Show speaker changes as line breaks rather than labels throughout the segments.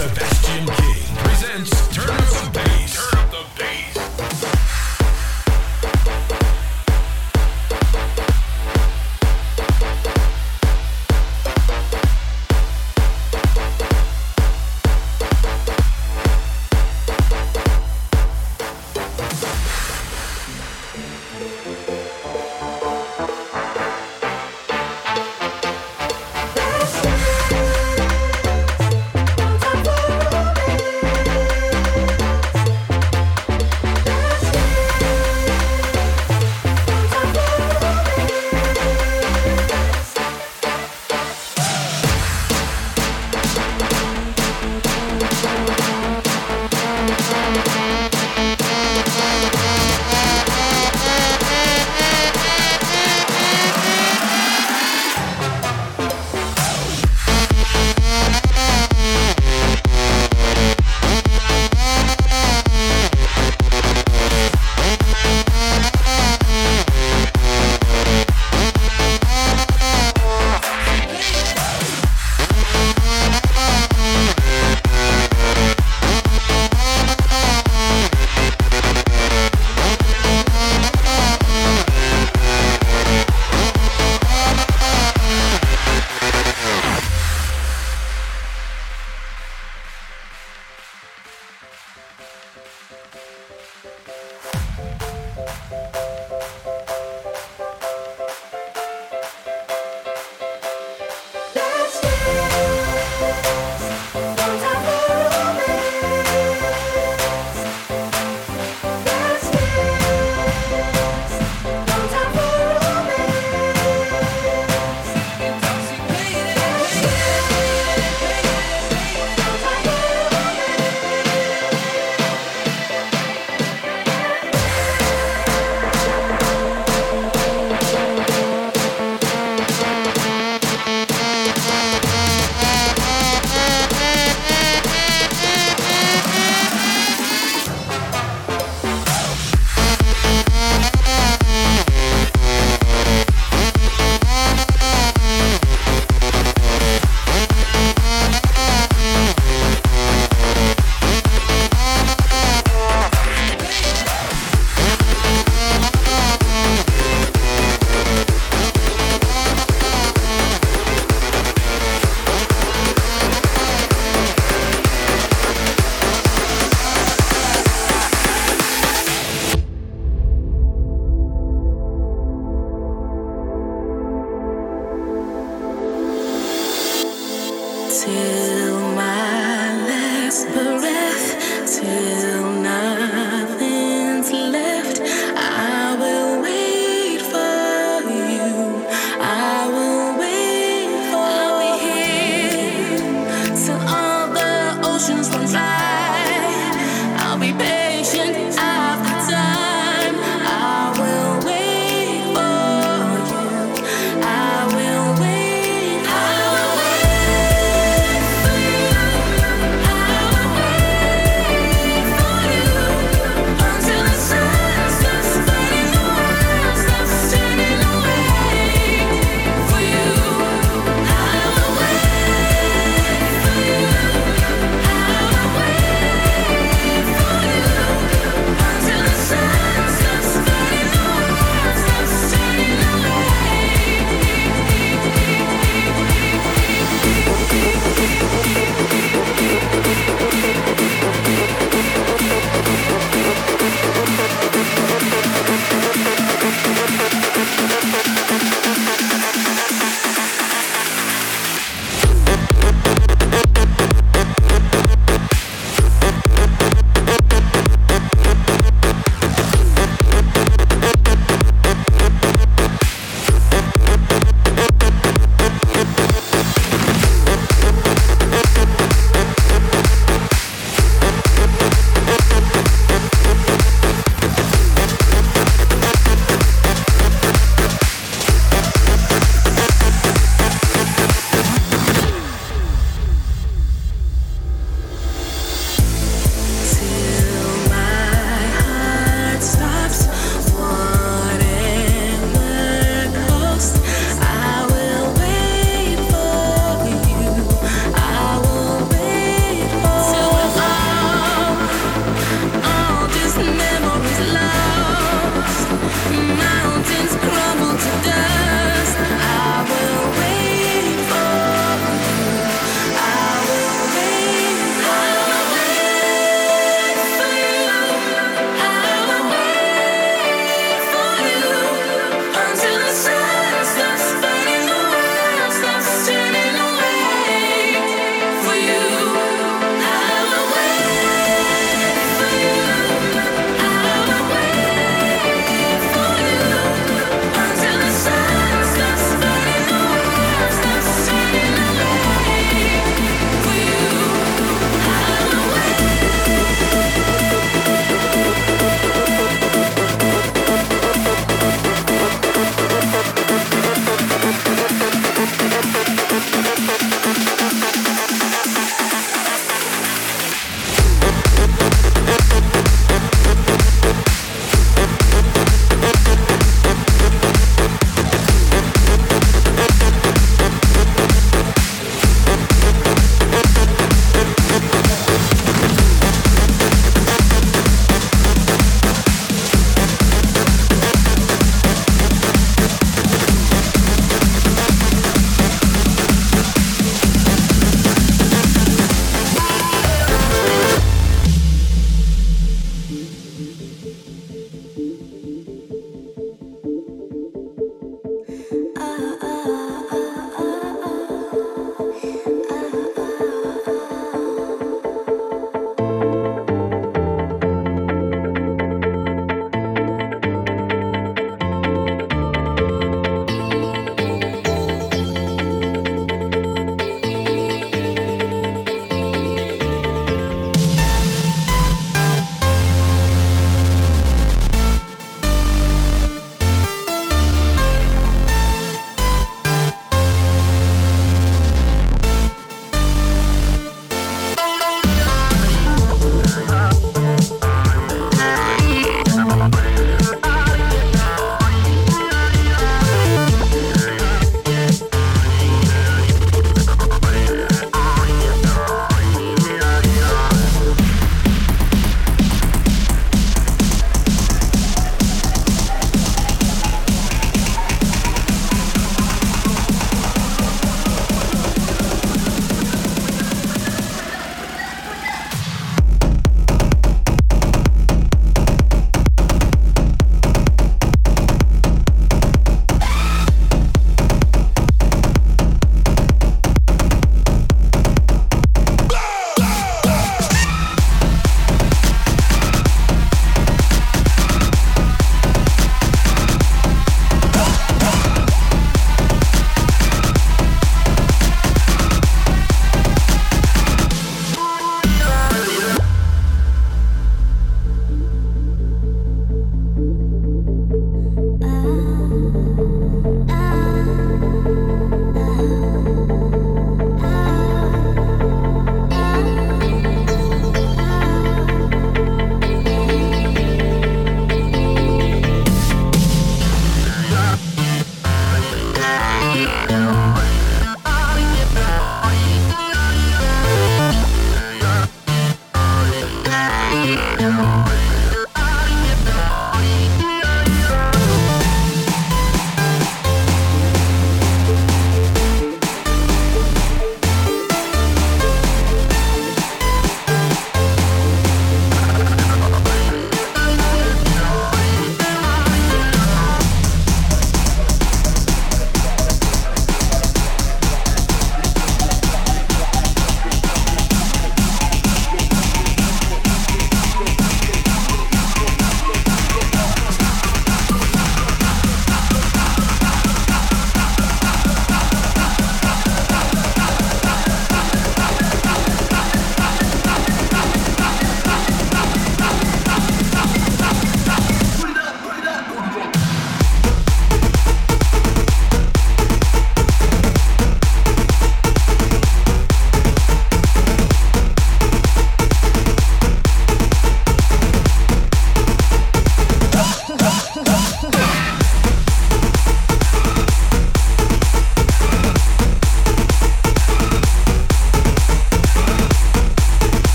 Sebastian King presents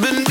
Been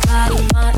dance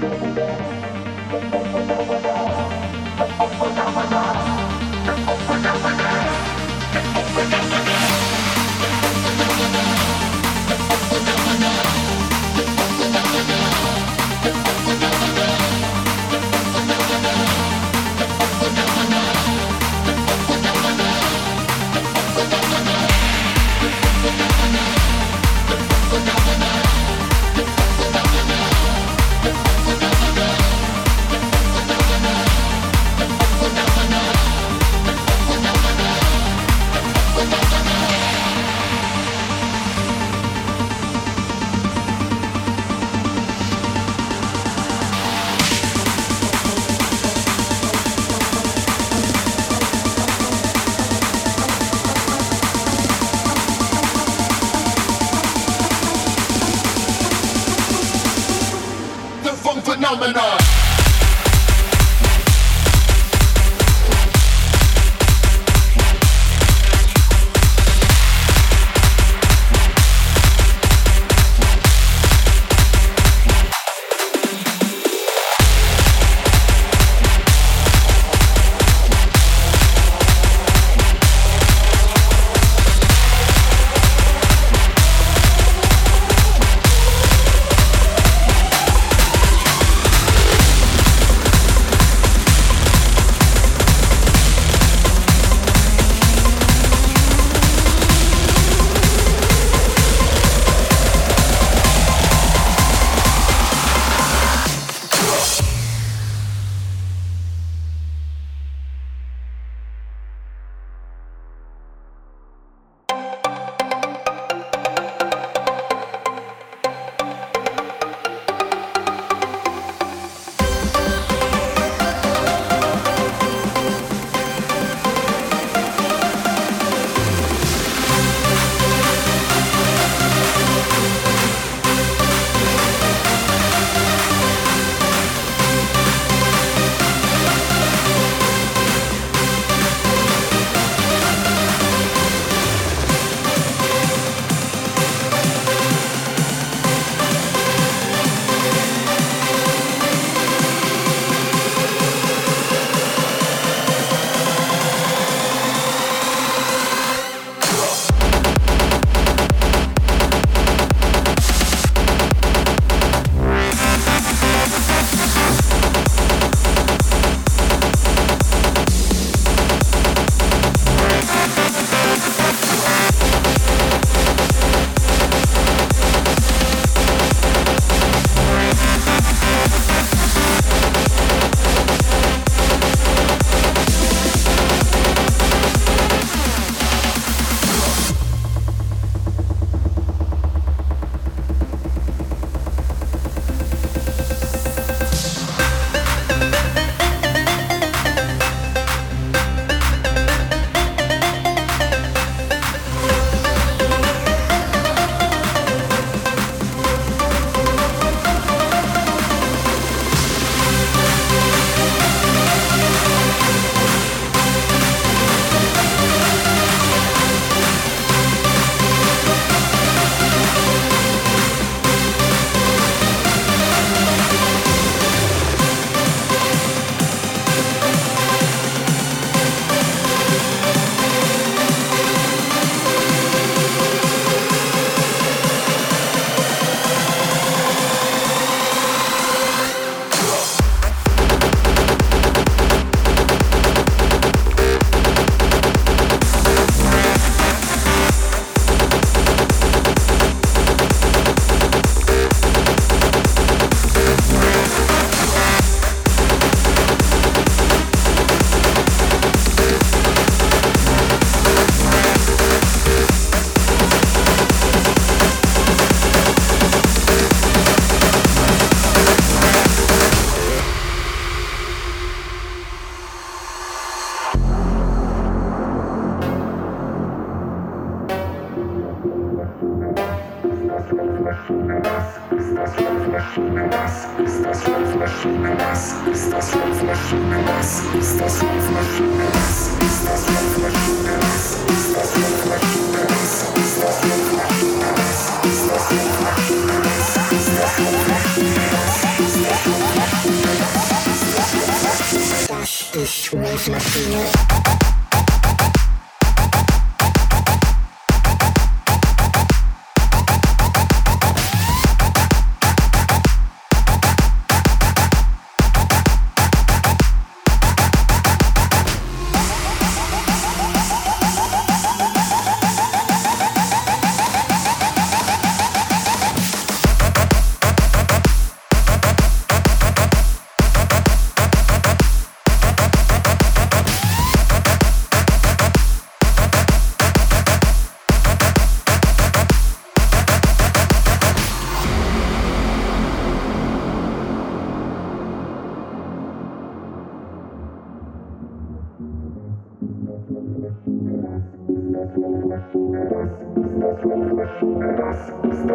Yes.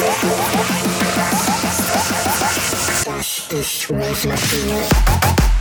so step